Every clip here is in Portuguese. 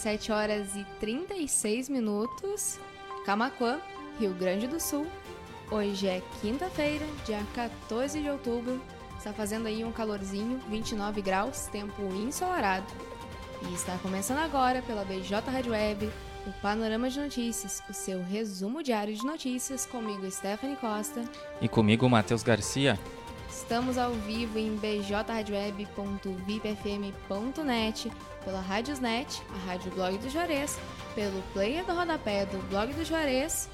17 horas e 36 minutos, Camaquã, Rio Grande do Sul. Hoje é quinta-feira, dia 14 de outubro. Está fazendo aí um calorzinho, 29 graus, tempo ensolarado. E está começando agora pela BJ Rádio Web, o Panorama de Notícias, o seu resumo diário de notícias, comigo Stephanie Costa. E comigo Matheus Garcia. Estamos ao vivo em bjradioweb.vipfm.net, pela Rádiosnet, a Rádio Blog do Juarez, pelo player do rodapé do Blog do Juarez,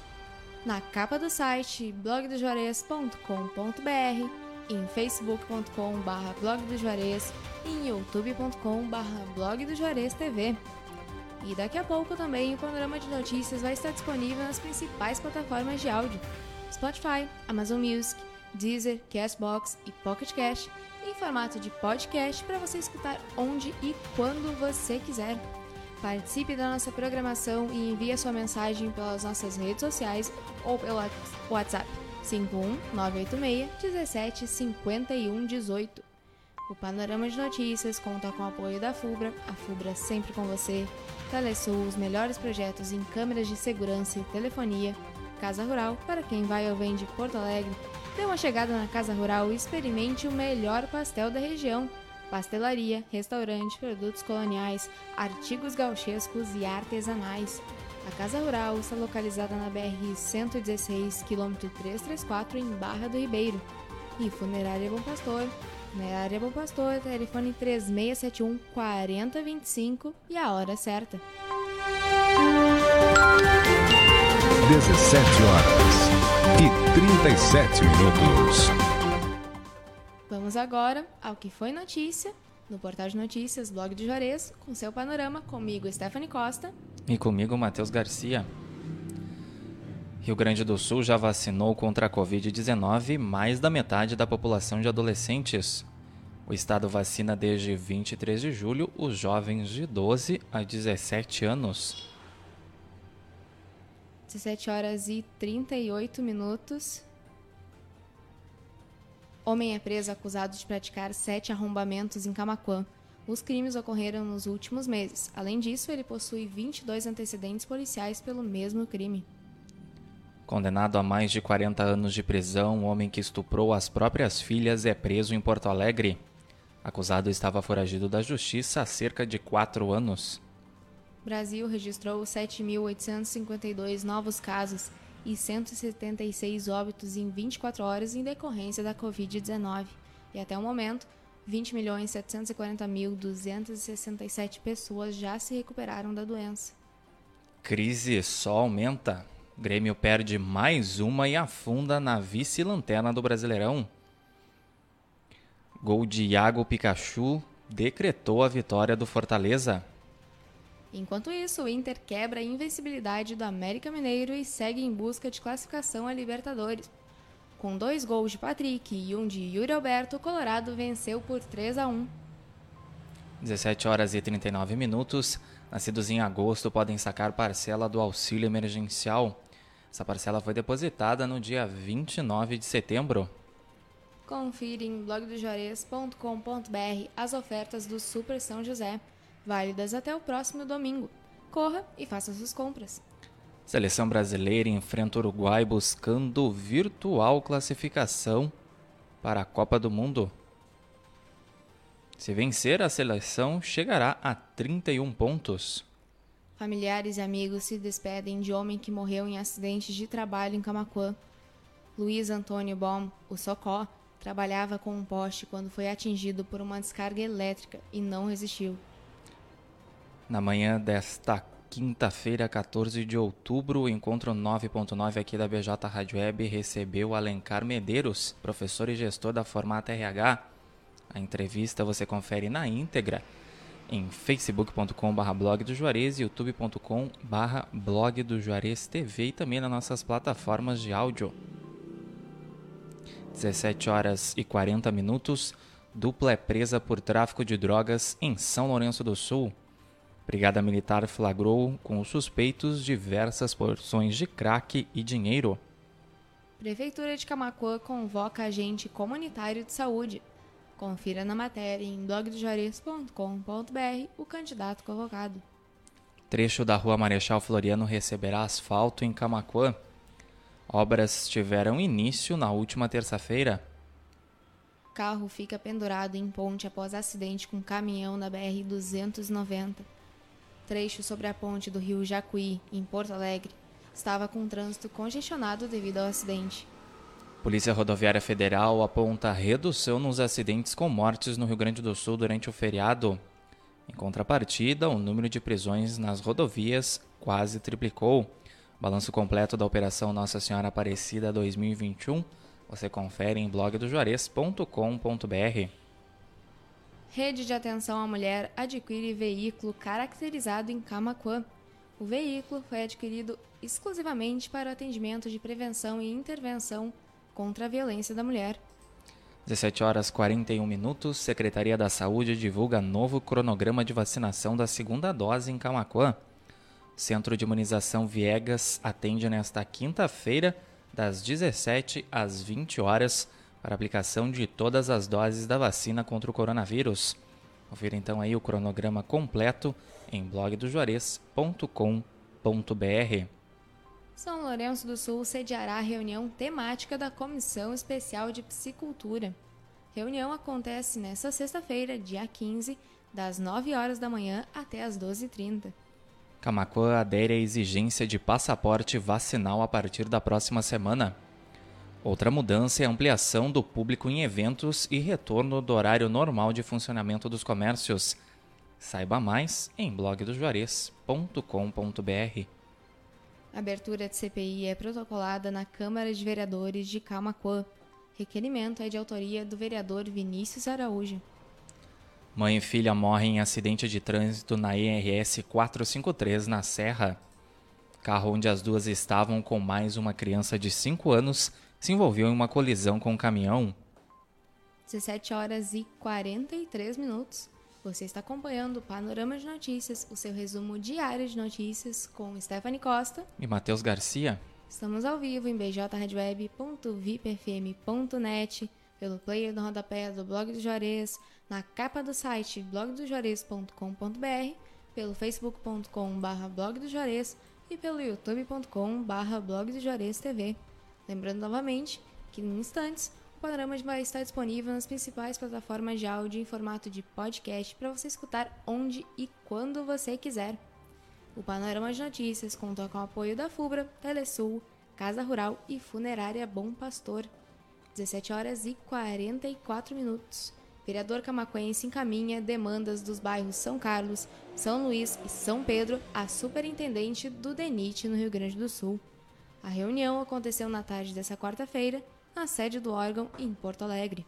na capa do site blogdojuarez.com.br, em facebook.com.br blog do Juarez e em youtube.com.br blog do Juarez TV. E daqui a pouco também o panorama de notícias vai estar disponível nas principais plataformas de áudio: Spotify, Amazon Music, Deezer, Castbox e Pocket Cast, em formato de podcast para você escutar onde e quando você quiser. Participe da nossa programação e envie a sua mensagem pelas nossas redes sociais ou pelo WhatsApp 51986 17 51 18. O Panorama de Notícias conta com o apoio da FUBRA, a FUBRA sempre com você, Telesul, os melhores projetos em câmeras de segurança e telefonia, Casa Rural, para quem vai ou vem de Porto Alegre, dê uma chegada na Casa Rural e experimente o melhor pastel da região. Pastelaria, restaurante, produtos coloniais, artigos gauchescos e artesanais. A Casa Rural está localizada na BR 116, quilômetro 334, em Barra do Ribeiro. E Funerária Bom Pastor. Funerária Bom Pastor, telefone 3671 4025 e a hora certa. 17 horas e 37 minutos. Vamos agora ao que foi notícia no portal de notícias Blog de Juarez, com seu panorama, comigo Stephanie Costa. E comigo Matheus Garcia. Rio Grande do Sul já vacinou contra a Covid-19 mais da metade da população de adolescentes. O estado vacina desde 23 de julho os jovens de 12 a 17 anos. 17 horas e 38 minutos. Homem é preso acusado de praticar sete arrombamentos em Camaquã. Os crimes ocorreram nos últimos meses. Além disso, ele possui 22 antecedentes policiais pelo mesmo crime. Condenado a mais de 40 anos de prisão, o homem que estuprou as próprias filhas é preso em Porto Alegre. Acusado estava foragido da justiça há cerca de quatro anos. Brasil registrou 7.852 novos casos e 176 óbitos em 24 horas em decorrência da Covid-19. E até o momento, 20.740.267 pessoas já se recuperaram da doença. Crise só aumenta. Grêmio perde mais uma e afunda na vice-lanterna do Brasileirão. Gol de Iago Pikachu decretou a vitória do Fortaleza. Enquanto isso, o Inter quebra a invencibilidade do América Mineiro e segue em busca de classificação a Libertadores. Com dois gols de Patrick e um de Yuri Alberto, o Colorado venceu por 3 a 1. 17 horas e 39 minutos. Nascidos em agosto podem sacar parcela do auxílio emergencial. Essa parcela foi depositada no dia 29 de setembro. Confira em blogdojuarez.com.br as ofertas do Super São José válidas até o próximo domingo. Corra e faça suas compras. Seleção brasileira enfrenta o Uruguai buscando virtual classificação para a Copa do Mundo. Se vencer, a seleção chegará a 31 pontos. Familiares e amigos se despedem de homem que morreu em acidente de trabalho em Camacuã. Luiz Antônio Bom, o Socó, trabalhava com um poste quando foi atingido por uma descarga elétrica e não resistiu. Na manhã desta quinta-feira, 14 de outubro, o encontro 9.9 aqui da BJ Rádio Web recebeu Alencar Medeiros, professor e gestor da Formata RH. A entrevista você confere na íntegra em facebook.com.br blog do Juarez, youtube.com.br blog do Juarez TV e também nas nossas plataformas de áudio. 17 horas e 40 minutos, dupla é presa por tráfico de drogas em São Lourenço do Sul. Brigada Militar flagrou com os suspeitos diversas porções de crack e dinheiro. Prefeitura de Camacuã convoca agente comunitário de saúde. Confira na matéria em blogdojuarez.com.br o candidato convocado. Trecho da rua Marechal Floriano receberá asfalto em Camacuã. Obras tiveram início na última terça-feira. Carro fica pendurado em ponte após acidente com caminhão na BR-290. Trecho sobre a ponte do rio Jacuí, em Porto Alegre, estava com trânsito congestionado devido ao acidente. Polícia Rodoviária Federal aponta redução nos acidentes com mortes no Rio Grande do Sul durante o feriado. Em contrapartida, o número de prisões nas rodovias quase triplicou. Balanço completo da Operação Nossa Senhora Aparecida 2021 você confere em blogdojuarez.com.br. Rede de atenção à mulher adquire veículo caracterizado em Camacuã. O veículo foi adquirido exclusivamente para o atendimento de prevenção e intervenção contra a violência da mulher. 17 horas 41 minutos, Secretaria da Saúde divulga novo cronograma de vacinação da segunda dose em Camacuã. O Centro de Imunização Viegas atende nesta quinta-feira, das 17 às 20 horas, para aplicação de todas as doses da vacina contra o coronavírus. Confira então aí o cronograma completo em blogdojuarez.com.br. São Lourenço do Sul sediará a reunião temática da Comissão Especial de Psicultura. Reunião acontece nesta sexta-feira, dia 15, das 9 horas da manhã até as 12h30. Camacuã adere à exigência de passaporte vacinal a partir da próxima semana. Outra mudança é a ampliação do público em eventos e retorno do horário normal de funcionamento dos comércios. Saiba mais em blogdojuarez.com.br. Abertura de CPI é protocolada na Câmara de Vereadores de Camacuã. Requerimento é de autoria do vereador Vinícius Araújo. Mãe e filha morrem em acidente de trânsito na IRS 453 na Serra. Carro onde as duas estavam com mais uma criança de 5 anos se envolveu em uma colisão com um caminhão. 17 horas e 43 minutos. Você está acompanhando o Panorama de Notícias, o seu resumo diário de notícias com Stephanie Costa e Matheus Garcia. Estamos ao vivo em bjradioweb.vipfm.net, pelo player do rodapé do blog do Juarez, na capa do site blogdojuarez.com.br, pelo facebook.com.br blog do Juarez e pelo youtube.com.br blog do Juarez TV. Lembrando novamente que em instantes o panorama vai estar disponível nas principais plataformas de áudio em formato de podcast para você escutar onde e quando você quiser. O Panorama de Notícias conta com o apoio da FUBRA, Telesul, Casa Rural e Funerária Bom Pastor. 17 horas e 44 minutos. Vereador camacuense encaminha demandas dos bairros São Carlos, São Luís e São Pedro à superintendente do DENIT no Rio Grande do Sul. A reunião aconteceu na tarde dessa quarta-feira na sede do órgão em Porto Alegre.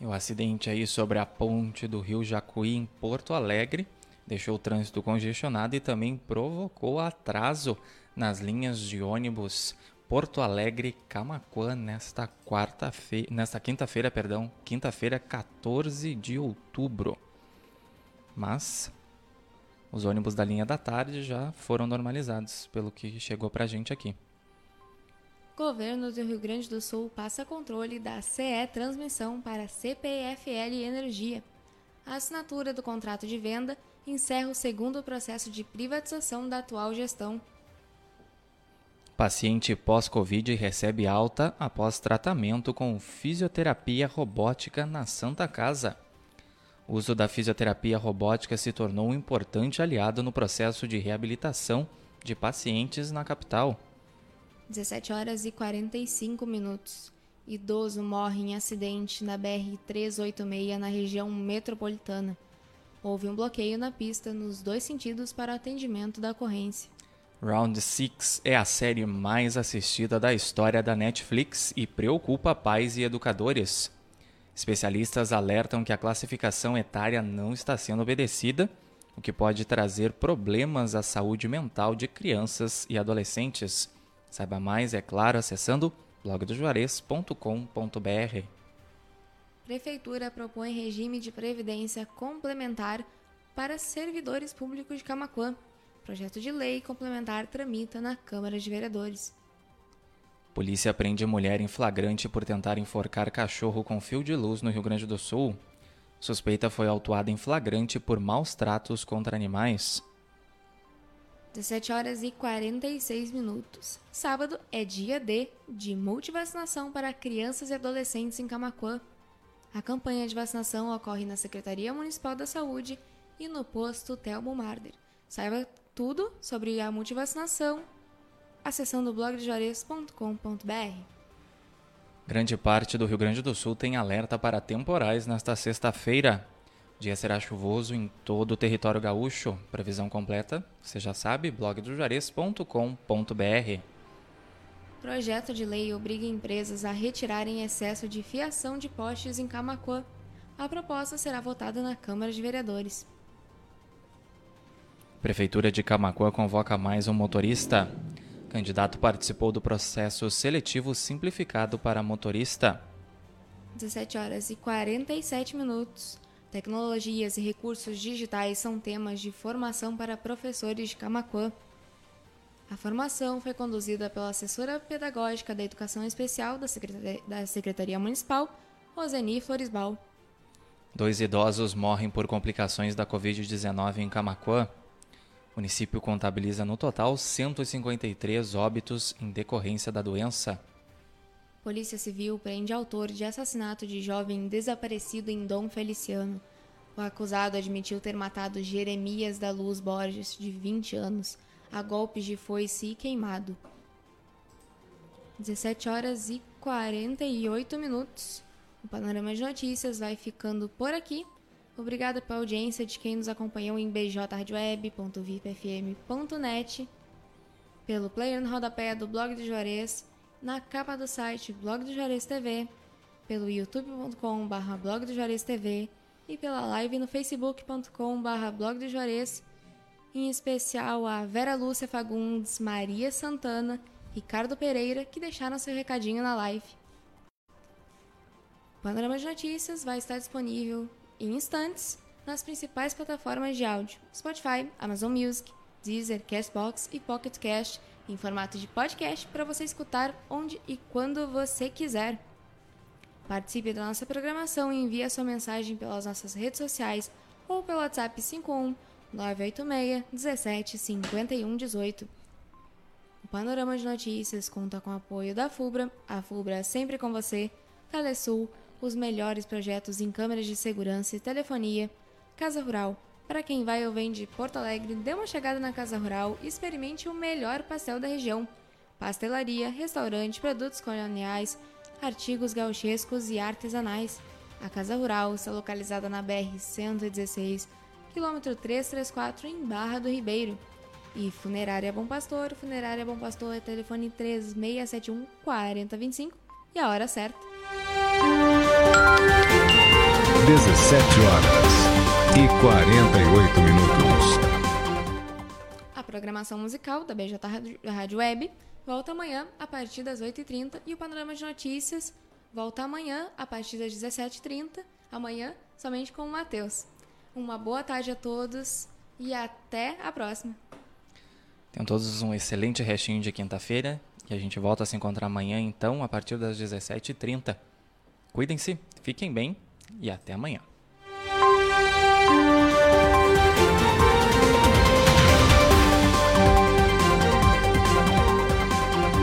E o acidente aí sobre a ponte do rio Jacuí em Porto Alegre deixou o trânsito congestionado e também provocou atraso nas linhas de ônibus Porto Alegre Camacuã nesta quarta-feira, nesta quinta-feira, perdão, quinta-feira, 14 de outubro. Mas os ônibus da linha da tarde já foram normalizados, pelo que chegou pra gente aqui. Governo do Rio Grande do Sul passa controle da CE Transmissão para CPFL Energia. A assinatura do contrato de venda encerra o segundo processo de privatização da atual gestão. Paciente pós-Covid recebe alta após tratamento com fisioterapia robótica na Santa Casa. O uso da fisioterapia robótica se tornou um importante aliado no processo de reabilitação de pacientes na capital. 17 horas e 45 minutos. Idoso morre em acidente na BR-386 na região metropolitana. Houve um bloqueio na pista nos dois sentidos para atendimento da ocorrência. Round 6 é a série mais assistida da história da Netflix e preocupa pais e educadores. Especialistas alertam que a classificação etária não está sendo obedecida, o que pode trazer problemas à saúde mental de crianças e adolescentes. Saiba mais, é claro, acessando blogdojuarez.com.br. Prefeitura propõe regime de previdência complementar para servidores públicos de Camacuã. Projeto de lei complementar tramita na Câmara de Vereadores. Polícia prende mulher em flagrante por tentar enforcar cachorro com fio de luz no Rio Grande do Sul. Suspeita foi autuada em flagrante por maus tratos contra animais. 17 horas e 46 minutos. Sábado é dia D de multivacinação para crianças e adolescentes em Camacuã. A campanha de vacinação ocorre na Secretaria Municipal da Saúde e no posto Telmo Marder. Saiba tudo sobre a multivacinação acessando blogdejuarez.com.br. Grande parte do Rio Grande do Sul tem alerta para temporais nesta sexta-feira. Dia será chuvoso em todo o território gaúcho. Previsão completa, você já sabe, blogdojuarez.com.br. Projeto de lei obriga empresas a retirarem excesso de fiação de postes em Camacuã. A proposta será votada na Câmara de Vereadores. Prefeitura de Camacuã convoca mais um motorista. Candidato participou do processo seletivo simplificado para motorista. 17 horas e 47 minutos. Tecnologias e recursos digitais são temas de formação para professores de Camacuã. A formação foi conduzida pela assessora pedagógica da Educação Especial da Secretaria, da Secretaria Municipal, Roseni Floresbal. Dois idosos morrem por complicações da Covid-19 em Camacuã. O município contabiliza no total 153 óbitos em decorrência da doença. Polícia Civil prende autor de assassinato de jovem desaparecido em Dom Feliciano. O acusado admitiu ter matado Jeremias da Luz Borges, de 20 anos, a golpes de foice e queimado. 17 horas e 48 minutos. O Panorama de Notícias vai ficando por aqui. Obrigada pela audiência de quem nos acompanhou em bjradioweb.vipfm.net, pelo player no rodapé do blog do Juarez na capa do site Blog do Juarez TV, pelo youtube.com.br blog do Juarez TV e pela live no facebook.com.br blog do Juarez, em especial a Vera Lúcia Fagundes, Maria Santana, Ricardo Pereira, que deixaram seu recadinho na live. O Panorama de Notícias vai estar disponível em instantes nas principais plataformas de áudio: Spotify, Amazon Music, Deezer, Castbox e Pocket Cast em formato de podcast para você escutar onde e quando você quiser. Participe da nossa programação e envie a sua mensagem pelas nossas redes sociais ou pelo WhatsApp 51 986 17 51 18. O Panorama de Notícias conta com o apoio da FUBRA, a FUBRA é sempre com você, Telesul, os melhores projetos em câmeras de segurança e telefonia, Casa Rural, para quem vai ou vem de Porto Alegre, dê uma chegada na Casa Rural e experimente o melhor pastel da região. Pastelaria, restaurante, produtos coloniais, artigos gauchescos e artesanais. A Casa Rural está localizada na BR-116, quilômetro 334, em Barra do Ribeiro. E Funerária Bom Pastor, Funerária Bom Pastor, telefone 3671 4025 e a hora certa. 17 horas e 48 minutos. A programação musical da BJ Rádio Web volta amanhã a partir das 8h30 e o panorama de notícias volta amanhã a partir das 17h30, amanhã somente com o Matheus. Uma boa tarde a todos e até a próxima. Tenham todos um excelente restinho de quinta-feira e a gente volta a se encontrar amanhã então a partir das 17h30. Cuidem-se, fiquem bem e até amanhã.